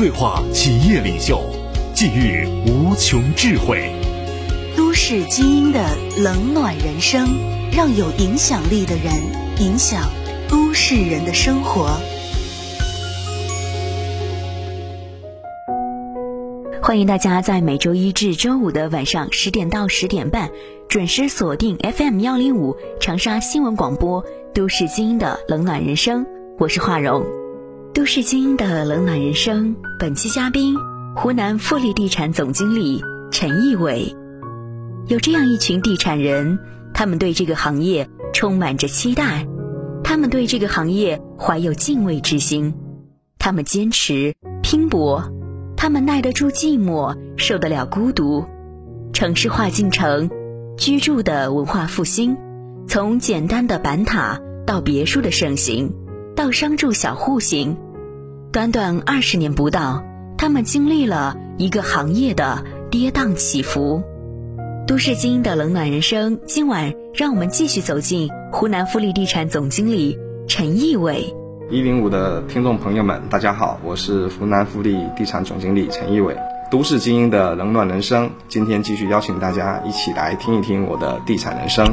对话企业领袖，寄予无穷智慧。都市精英的冷暖人生，让有影响力的人影响都市人的生活。欢迎大家在每周一至周五的晚上十点到十点半，准时锁定 FM 幺零五长沙新闻广播《都市精英的冷暖人生》，我是华荣。《都市精英的冷暖人生》本期嘉宾：湖南富力地产总经理陈义伟。有这样一群地产人，他们对这个行业充满着期待，他们对这个行业怀有敬畏之心，他们坚持拼搏。他们耐得住寂寞，受得了孤独。城市化进程，居住的文化复兴，从简单的板塔到别墅的盛行，到商住小户型，短短二十年不到，他们经历了一个行业的跌宕起伏。都市精英的冷暖人生，今晚让我们继续走进湖南富力地产总经理陈义伟。一零五的听众朋友们，大家好，我是湖南富力地产总经理陈一伟。都市精英的冷暖人生，今天继续邀请大家一起来听一听我的地产人生。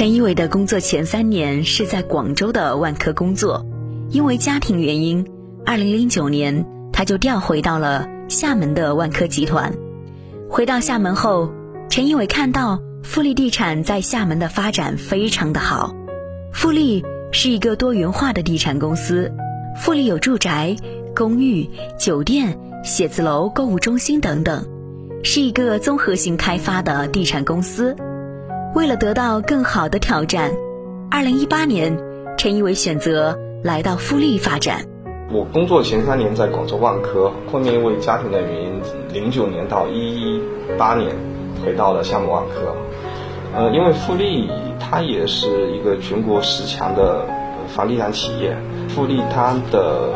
陈一伟的工作前三年是在广州的万科工作，因为家庭原因，二零零九年他就调回到了厦门的万科集团。回到厦门后，陈一伟看到富力地产在厦门的发展非常的好，富力。是一个多元化的地产公司，富力有住宅、公寓、酒店、写字楼、购物中心等等，是一个综合性开发的地产公司。为了得到更好的挑战，二零一八年，陈一伟选择来到富力发展。我工作前三年在广州万科，后面因为家庭的原因，零九年到一一八年回到了厦门万科。呃，因为富力它也是一个全国十强的房地产企业。富力它的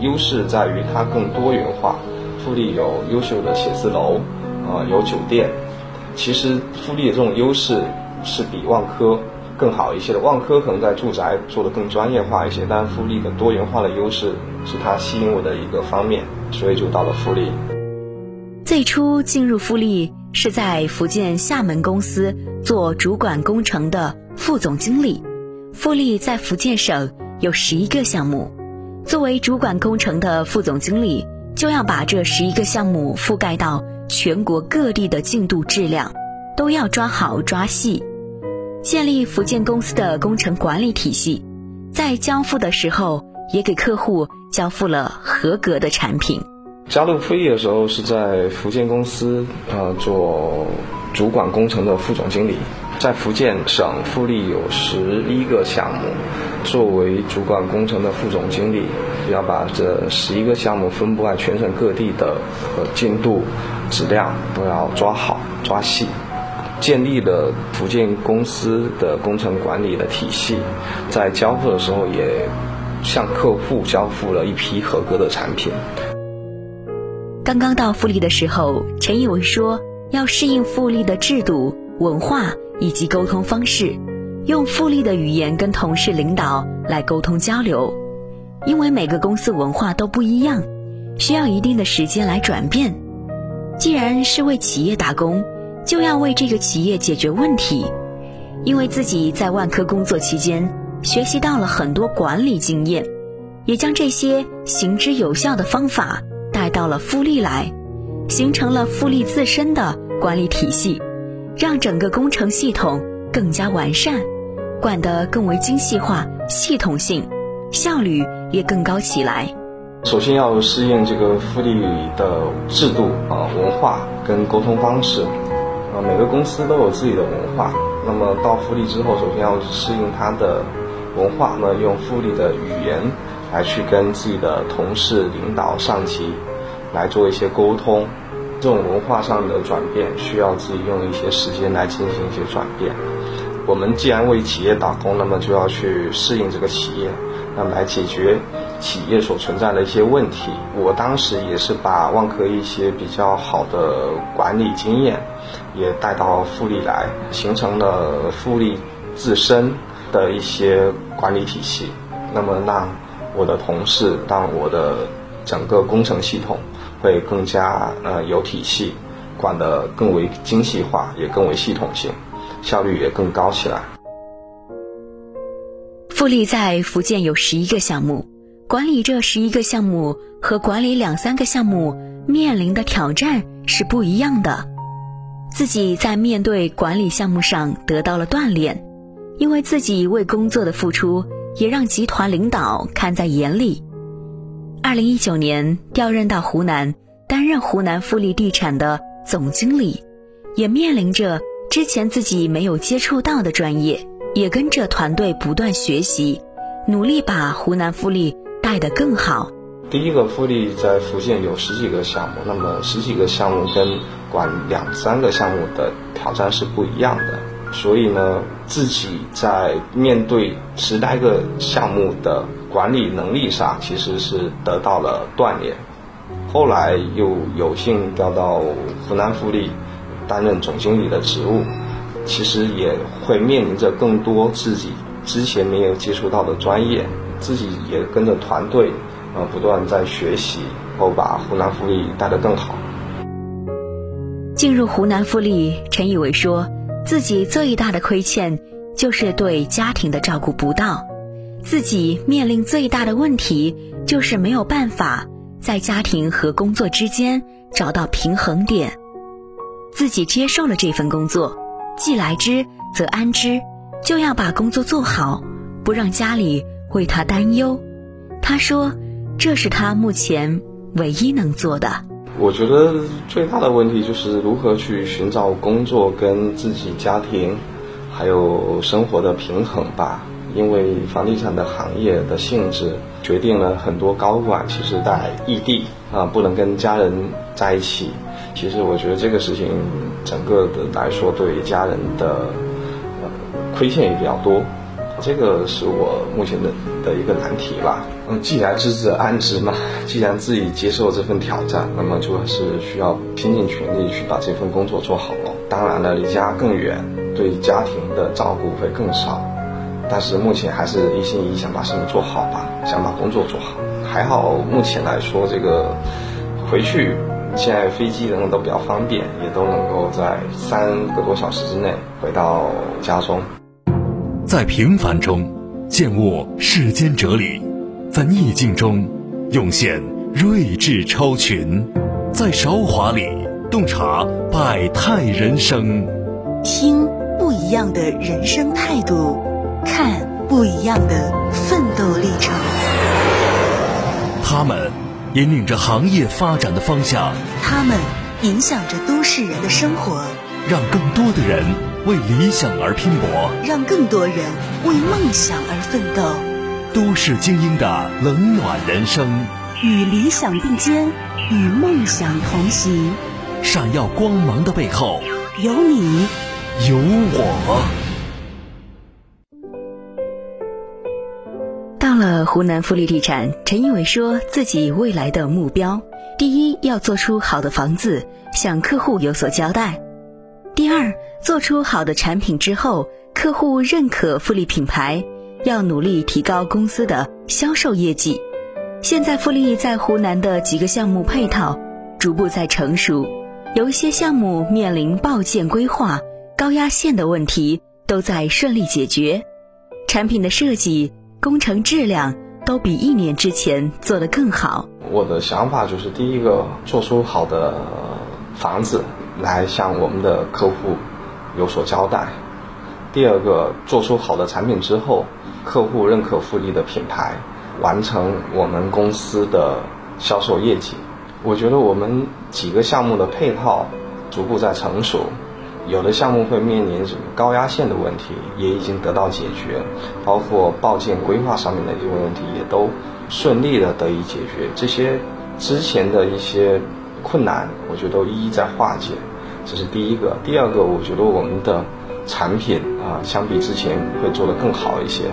优势在于它更多元化。富力有优秀的写字楼，呃，有酒店。其实富力的这种优势是比万科更好一些的。万科可能在住宅做的更专业化一些，但富力的多元化的优势是它吸引我的一个方面，所以就到了富力。最初进入富力。是在福建厦门公司做主管工程的副总经理。富力在福建省有十一个项目，作为主管工程的副总经理，就要把这十一个项目覆盖到全国各地的进度质量都要抓好抓细，建立福建公司的工程管理体系，在交付的时候也给客户交付了合格的产品。加入飞翼的时候是在福建公司，呃，做主管工程的副总经理。在福建省，富力有十一个项目，作为主管工程的副总经理，要把这十一个项目分布在全省各地的呃进度、质量都要抓好、抓细，建立了福建公司的工程管理的体系，在交付的时候也向客户交付了一批合格的产品。刚刚到富力的时候，陈以伟说要适应富力的制度、文化以及沟通方式，用富力的语言跟同事、领导来沟通交流。因为每个公司文化都不一样，需要一定的时间来转变。既然是为企业打工，就要为这个企业解决问题。因为自己在万科工作期间，学习到了很多管理经验，也将这些行之有效的方法。带到了富力来，形成了富力自身的管理体系，让整个工程系统更加完善，管得更为精细化、系统性，效率也更高起来。首先要适应这个复利的制度啊、文化跟沟通方式啊，每个公司都有自己的文化。那么到复利之后，首先要适应它的文化，那用复利的语言。来去跟自己的同事、领导、上级来做一些沟通。这种文化上的转变，需要自己用一些时间来进行一些转变。我们既然为企业打工，那么就要去适应这个企业，那么来解决企业所存在的一些问题。我当时也是把万科一些比较好的管理经验，也带到富力来，形成了富力自身的一些管理体系。那么让我的同事，让我的整个工程系统。会更加呃有体系，管得更为精细化，也更为系统性，效率也更高起来。富力在福建有十一个项目，管理这十一个项目和管理两三个项目面临的挑战是不一样的。自己在面对管理项目上得到了锻炼，因为自己为工作的付出，也让集团领导看在眼里。二零一九年调任到湖南，担任湖南富力地产的总经理，也面临着之前自己没有接触到的专业，也跟着团队不断学习，努力把湖南富力带得更好。第一个，富力在福建有十几个项目，那么十几个项目跟管两三个项目的挑战是不一样的，所以呢，自己在面对十来个项目的。管理能力上其实是得到了锻炼，后来又有幸调到湖南富力担任总经理的职务，其实也会面临着更多自己之前没有接触到的专业，自己也跟着团队呃不断在学习，然后把湖南富力带得更好。进入湖南富力，陈以伟说自己最大的亏欠就是对家庭的照顾不到。自己面临最大的问题就是没有办法在家庭和工作之间找到平衡点。自己接受了这份工作，既来之则安之，就要把工作做好，不让家里为他担忧。他说：“这是他目前唯一能做的。”我觉得最大的问题就是如何去寻找工作跟自己家庭还有生活的平衡吧。因为房地产的行业的性质，决定了很多高管其实在异地啊，不能跟家人在一起。其实我觉得这个事情，整个的来说，对家人的亏欠也比较多。这个是我目前的的一个难题吧。嗯，既然知之安之嘛，既然自己接受这份挑战，那么就是需要拼尽全力去把这份工作做好了。当然了，离家更远，对家庭的照顾会更少。但是目前还是一心一意想把事情做好吧，想把工作做好。还好目前来说，这个回去现在飞机等等都比较方便，也都能够在三个多小时之内回到家中。在平凡中见悟世间哲理，在逆境中涌现睿智超群，在韶华里洞察百态人生，听不一样的人生态度。看不一样的奋斗历程，他们引领着行业发展的方向，他们影响着都市人的生活，让更多的人为理想而拼搏，让更多人为梦想而奋斗。都市精英的冷暖人生，与理想并肩，与梦想同行。闪耀光芒的背后，有你，有我。湖南富力地产，陈一伟说自己未来的目标：第一，要做出好的房子，向客户有所交代；第二，做出好的产品之后，客户认可富力品牌，要努力提高公司的销售业绩。现在富力在湖南的几个项目配套逐步在成熟，有一些项目面临报建规划、高压线的问题，都在顺利解决，产品的设计。工程质量都比一年之前做得更好。我的想法就是，第一个做出好的房子来向我们的客户有所交代；第二个做出好的产品之后，客户认可富力的品牌，完成我们公司的销售业绩。我觉得我们几个项目的配套逐步在成熟。有的项目会面临什么高压线的问题，也已经得到解决，包括报建规划上面的一些问题也都顺利的得以解决。这些之前的一些困难，我觉得都一一在化解，这是第一个。第二个，我觉得我们的产品啊，相比之前会做得更好一些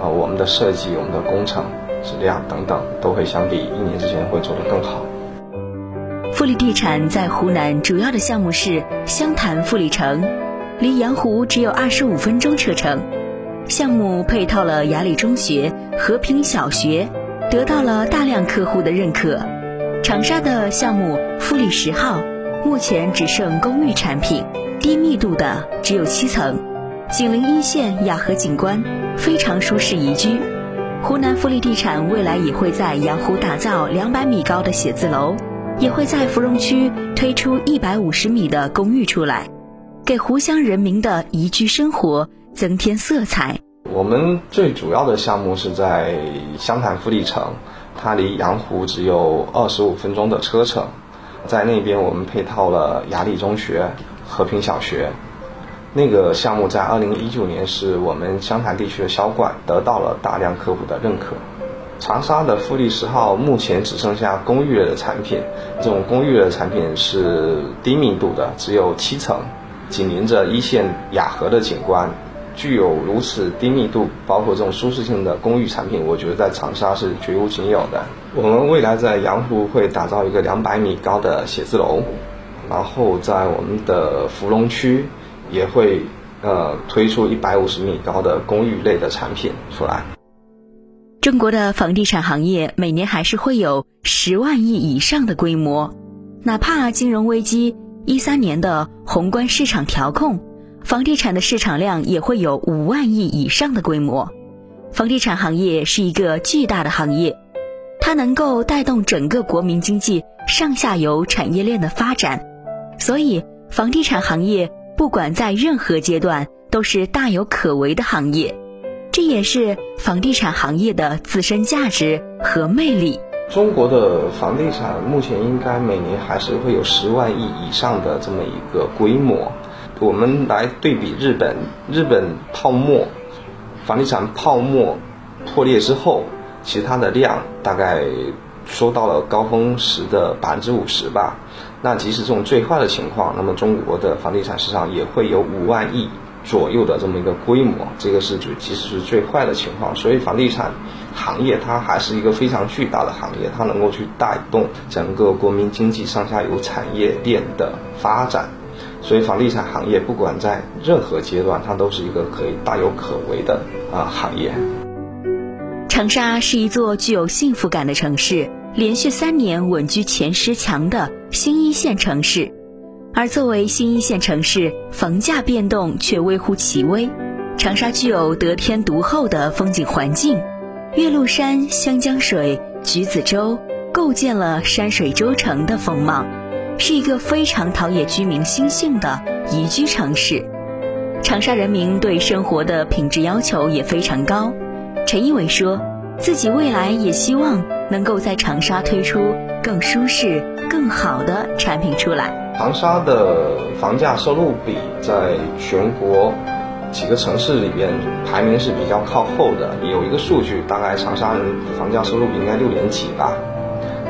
啊，我们的设计、我们的工程质量等等，都会相比一年之前会做得更好。富力地产在湖南主要的项目是湘潭富力城，离阳湖只有二十五分钟车程。项目配套了雅礼中学、和平小学，得到了大量客户的认可。长沙的项目富力十号，目前只剩公寓产品，低密度的只有七层，紧邻一线雅河景观，非常舒适宜居。湖南富力地产未来也会在阳湖打造两百米高的写字楼。也会在芙蓉区推出一百五十米的公寓出来，给湖湘人民的宜居生活增添色彩。我们最主要的项目是在湘潭富力城，它离洋湖只有二十五分钟的车程，在那边我们配套了雅礼中学、和平小学。那个项目在二零一九年是我们湘潭地区的销冠，得到了大量客户的认可。长沙的富力十号目前只剩下公寓类的产品，这种公寓类的产品是低密度的，只有七层，紧邻着一线雅河的景观，具有如此低密度，包括这种舒适性的公寓产品，我觉得在长沙是绝无仅有的。我们未来在阳湖会打造一个两百米高的写字楼，然后在我们的芙蓉区也会呃推出一百五十米高的公寓类的产品出来。中国的房地产行业每年还是会有十万亿以上的规模，哪怕金融危机一三年的宏观市场调控，房地产的市场量也会有五万亿以上的规模。房地产行业是一个巨大的行业，它能够带动整个国民经济上下游产业链的发展，所以房地产行业不管在任何阶段都是大有可为的行业。这也是房地产行业的自身价值和魅力。中国的房地产目前应该每年还是会有十万亿以上的这么一个规模。我们来对比日本，日本泡沫，房地产泡沫破裂之后，其他的量大概收到了高峰时的百分之五十吧。那即使这种最坏的情况，那么中国的房地产市场也会有五万亿。左右的这么一个规模，这个是就即使是最坏的情况，所以房地产行业它还是一个非常巨大的行业，它能够去带动整个国民经济上下游产业链的发展，所以房地产行业不管在任何阶段，它都是一个可以大有可为的啊行业。长沙是一座具有幸福感的城市，连续三年稳居前十强的新一线城市。而作为新一线城市，房价变动却微乎其微。长沙具有得天独厚的风景环境，岳麓山、湘江水、橘子洲，构建了山水洲城的风貌，是一个非常陶冶居民心性的宜居城市。长沙人民对生活的品质要求也非常高。陈一伟说，自己未来也希望能够在长沙推出更舒适、更好的产品出来。长沙的房价收入比在全国几个城市里边排名是比较靠后的。有一个数据，大概长沙人房价收入比应该六点几吧。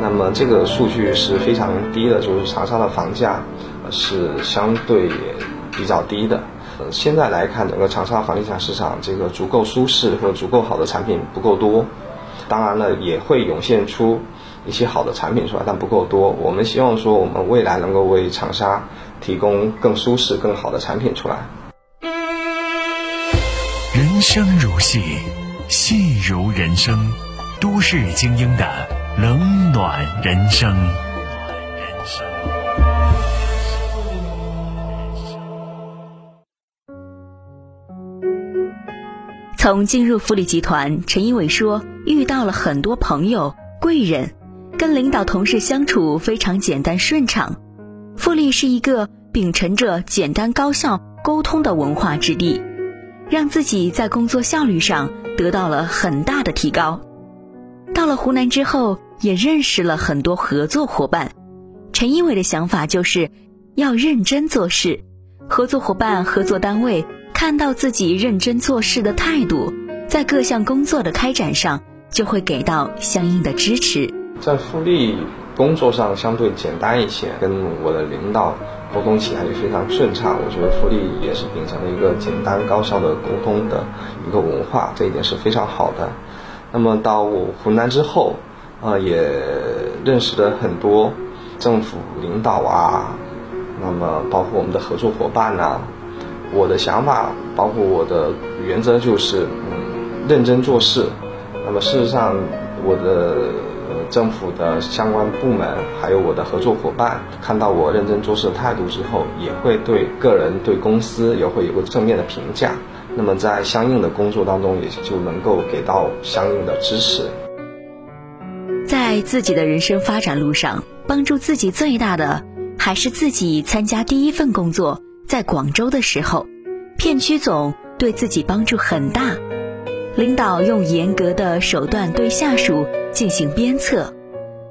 那么这个数据是非常低的，就是长沙的房价是相对比较低的。现在来看，整个长沙房地产市场，这个足够舒适和足够好的产品不够多。当然了，也会涌现出。一些好的产品出来，但不够多。我们希望说，我们未来能够为长沙提供更舒适、更好的产品出来。人生如戏，戏如人生，都市精英的冷暖人生。从进入富力集团，陈一伟说，遇到了很多朋友、贵人。跟领导同事相处非常简单顺畅，富力是一个秉承着简单高效沟通的文化之地，让自己在工作效率上得到了很大的提高。到了湖南之后，也认识了很多合作伙伴。陈一伟的想法就是要认真做事，合作伙伴、合作单位看到自己认真做事的态度，在各项工作的开展上就会给到相应的支持。在富力工作上相对简单一些，跟我的领导沟通起来也非常顺畅。我觉得复利也是秉承了一个简单高效的沟通的一个文化，这一点是非常好的。那么到我湖南之后，呃，也认识了很多政府领导啊，那么包括我们的合作伙伴呐。我的想法，包括我的原则就是，嗯，认真做事。那么事实上，我的政府的相关部门，还有我的合作伙伴，看到我认真做事的态度之后，也会对个人、对公司也会有个正面的评价。那么在相应的工作当中，也就能够给到相应的支持。在自己的人生发展路上，帮助自己最大的，还是自己参加第一份工作。在广州的时候，片区总对自己帮助很大。领导用严格的手段对下属进行鞭策，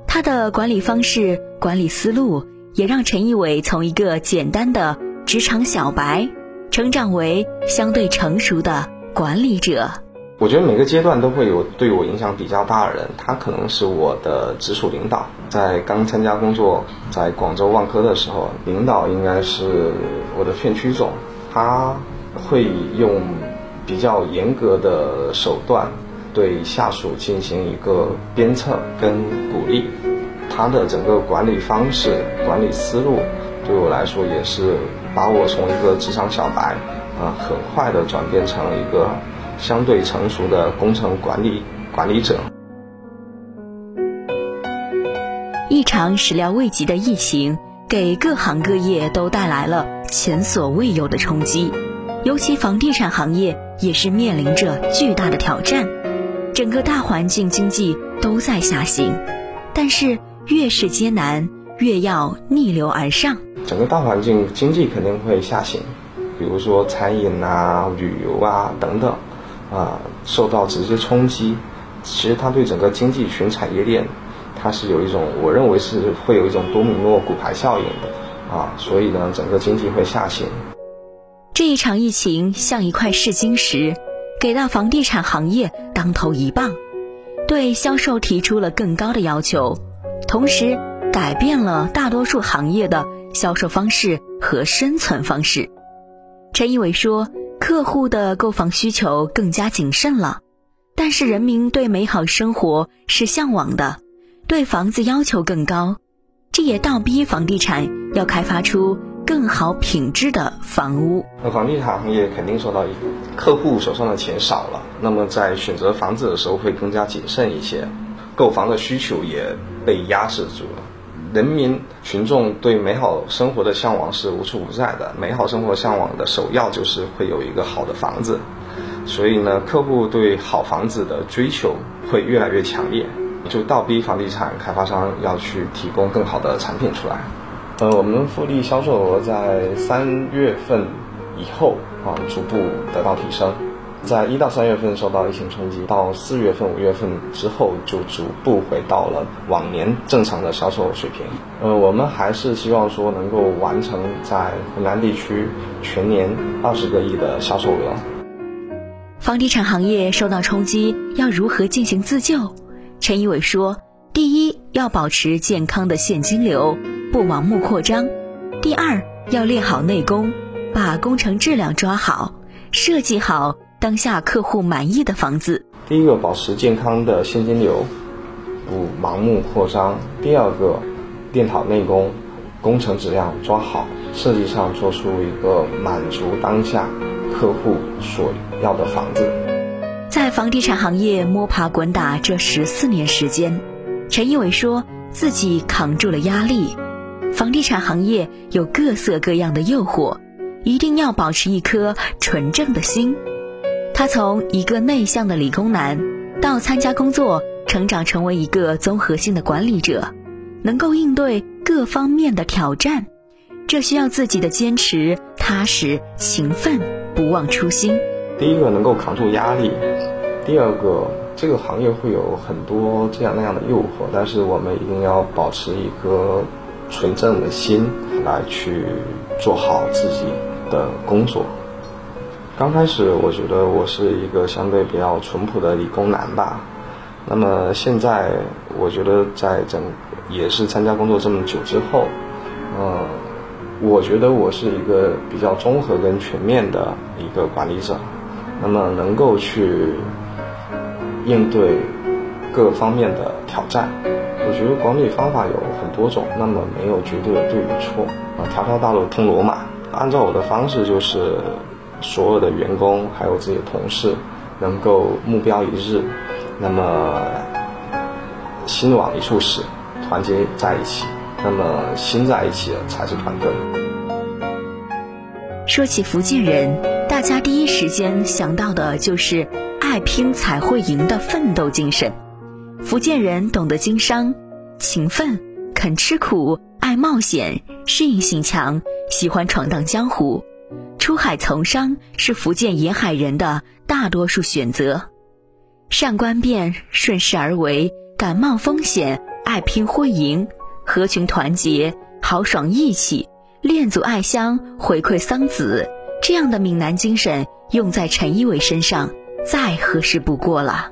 他的管理方式、管理思路，也让陈一伟从一个简单的职场小白，成长为相对成熟的管理者。我觉得每个阶段都会有对我影响比较大的人，他可能是我的直属领导。在刚参加工作，在广州万科的时候，领导应该是我的片区总，他会用比较严格的手段对下属进行一个鞭策跟鼓励。他的整个管理方式、管理思路，对我来说也是把我从一个职场小白啊，很快的转变成了一个相对成熟的工程管理管理者。一场始料未及的疫情，给各行各业都带来了前所未有的冲击，尤其房地产行业也是面临着巨大的挑战。整个大环境经济都在下行，但是越是艰难，越要逆流而上。整个大环境经济肯定会下行，比如说餐饮啊、旅游啊等等，啊受到直接冲击。其实它对整个经济全产业链。它是有一种，我认为是会有一种多米诺骨牌效应的，啊，所以呢，整个经济会下行。这一场疫情像一块试金石，给到房地产行业当头一棒，对销售提出了更高的要求，同时改变了大多数行业的销售方式和生存方式。陈一伟说，客户的购房需求更加谨慎了，但是人民对美好生活是向往的。对房子要求更高，这也倒逼房地产要开发出更好品质的房屋。那房地产行业肯定受到客户手上的钱少了，那么在选择房子的时候会更加谨慎一些，购房的需求也被压制住了。人民群众对美好生活的向往是无处不在的，美好生活向往的首要就是会有一个好的房子，所以呢，客户对好房子的追求会越来越强烈。就倒逼房地产开发商要去提供更好的产品出来。呃，我们复利销售额在三月份以后啊逐步得到提升，在一到三月份受到疫情冲击，到四月份、五月份之后就逐步回到了往年正常的销售水平。呃，我们还是希望说能够完成在湖南地区全年二十个亿的销售额。房地产行业受到冲击，要如何进行自救？陈一伟说：“第一，要保持健康的现金流，不盲目扩张；第二，要练好内功，把工程质量抓好，设计好当下客户满意的房子。第一个，保持健康的现金流，不盲目扩张；第二个，练好内功，工程质量抓好，设计上做出一个满足当下客户所要的房子。”在房地产行业摸爬滚打这十四年时间，陈一伟说自己扛住了压力。房地产行业有各色各样的诱惑，一定要保持一颗纯正的心。他从一个内向的理工男，到参加工作，成长成为一个综合性的管理者，能够应对各方面的挑战。这需要自己的坚持、踏实、勤奋，不忘初心。第一个能够扛住压力，第二个这个行业会有很多这样那样的诱惑，但是我们一定要保持一颗纯正的心来去做好自己的工作。刚开始我觉得我是一个相对比较淳朴的理工男吧，那么现在，我觉得在整也是参加工作这么久之后，呃，我觉得我是一个比较综合跟全面的一个管理者，那么能够去应对各方面的挑战。我觉得管理方法有很多种，那么没有绝对的对与错啊，条条大路通罗马。按照我的方式，就是所有的员工还有自己的同事能够目标一致。那么，心往一处使，团结在一起。那么，心在一起了才是团队。说起福建人，大家第一时间想到的就是爱拼才会赢的奋斗精神。福建人懂得经商、勤奋、肯吃苦、爱冒险、适应性强，喜欢闯荡江湖。出海从商是福建沿海人的大多数选择。善观变，顺势而为，敢冒风险，爱拼会赢，合群团结，豪爽义气，恋祖爱乡，回馈桑梓，这样的闽南精神用在陈一伟身上，再合适不过了。